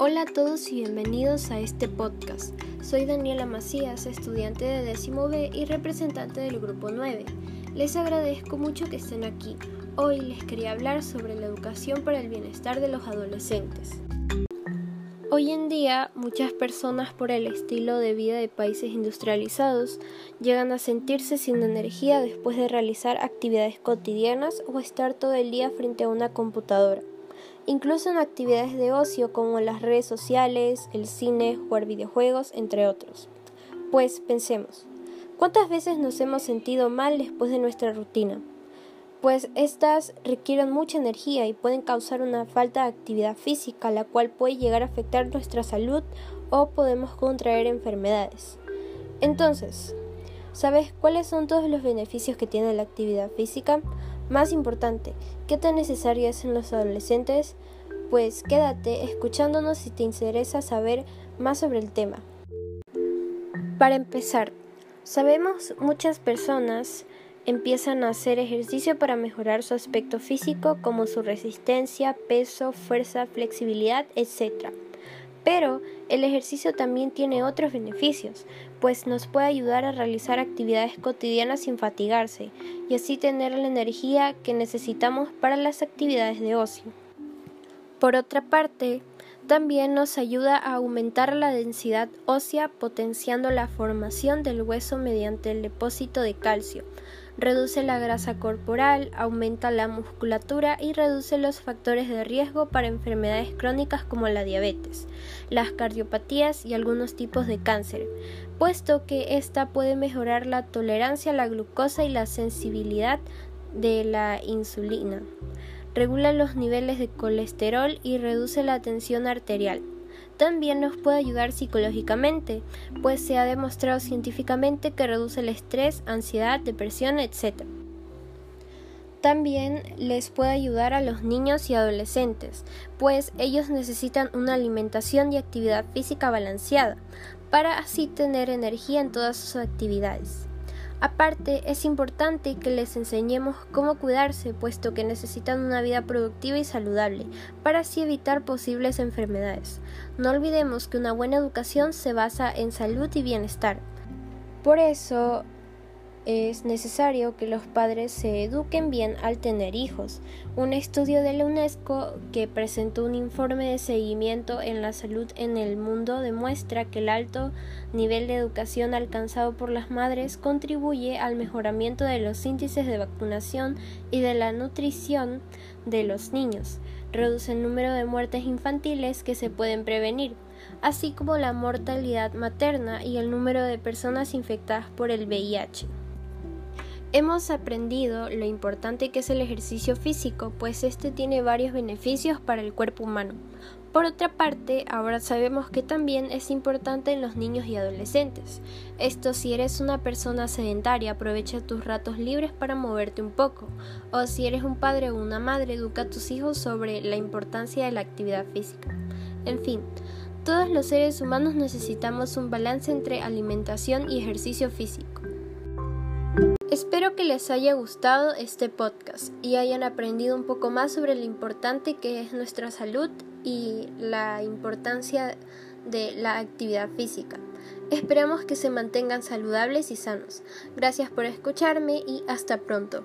Hola a todos y bienvenidos a este podcast. Soy Daniela Macías, estudiante de décimo B y representante del grupo 9. Les agradezco mucho que estén aquí. Hoy les quería hablar sobre la educación para el bienestar de los adolescentes. Hoy en día, muchas personas por el estilo de vida de países industrializados llegan a sentirse sin energía después de realizar actividades cotidianas o estar todo el día frente a una computadora incluso en actividades de ocio como las redes sociales, el cine, jugar videojuegos, entre otros. Pues pensemos, ¿cuántas veces nos hemos sentido mal después de nuestra rutina? Pues estas requieren mucha energía y pueden causar una falta de actividad física, la cual puede llegar a afectar nuestra salud o podemos contraer enfermedades. Entonces, ¿sabes cuáles son todos los beneficios que tiene la actividad física? Más importante, ¿qué tan necesaria es en los adolescentes? Pues quédate escuchándonos si te interesa saber más sobre el tema. Para empezar, sabemos muchas personas empiezan a hacer ejercicio para mejorar su aspecto físico como su resistencia, peso, fuerza, flexibilidad, etc. Pero el ejercicio también tiene otros beneficios, pues nos puede ayudar a realizar actividades cotidianas sin fatigarse y así tener la energía que necesitamos para las actividades de ocio. Por otra parte, también nos ayuda a aumentar la densidad ósea potenciando la formación del hueso mediante el depósito de calcio, reduce la grasa corporal, aumenta la musculatura y reduce los factores de riesgo para enfermedades crónicas como la diabetes, las cardiopatías y algunos tipos de cáncer, puesto que ésta puede mejorar la tolerancia a la glucosa y la sensibilidad de la insulina. Regula los niveles de colesterol y reduce la tensión arterial. También nos puede ayudar psicológicamente, pues se ha demostrado científicamente que reduce el estrés, ansiedad, depresión, etc. También les puede ayudar a los niños y adolescentes, pues ellos necesitan una alimentación y actividad física balanceada, para así tener energía en todas sus actividades. Aparte, es importante que les enseñemos cómo cuidarse, puesto que necesitan una vida productiva y saludable, para así evitar posibles enfermedades. No olvidemos que una buena educación se basa en salud y bienestar. Por eso, es necesario que los padres se eduquen bien al tener hijos. Un estudio de la UNESCO que presentó un informe de seguimiento en la salud en el mundo demuestra que el alto nivel de educación alcanzado por las madres contribuye al mejoramiento de los índices de vacunación y de la nutrición de los niños, reduce el número de muertes infantiles que se pueden prevenir, así como la mortalidad materna y el número de personas infectadas por el VIH. Hemos aprendido lo importante que es el ejercicio físico, pues este tiene varios beneficios para el cuerpo humano. Por otra parte, ahora sabemos que también es importante en los niños y adolescentes. Esto si eres una persona sedentaria, aprovecha tus ratos libres para moverte un poco. O si eres un padre o una madre, educa a tus hijos sobre la importancia de la actividad física. En fin, todos los seres humanos necesitamos un balance entre alimentación y ejercicio físico. Espero que les haya gustado este podcast y hayan aprendido un poco más sobre lo importante que es nuestra salud y la importancia de la actividad física. Esperamos que se mantengan saludables y sanos. Gracias por escucharme y hasta pronto.